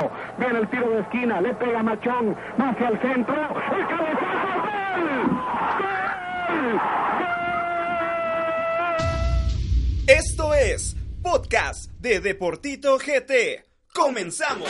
¡Gol! Viene el tiro de esquina, le pega Machón, va hacia el centro, el cabezazo, ¡gol! ¡Gol! Esto es Podcast de Deportito GT. ¡Comenzamos!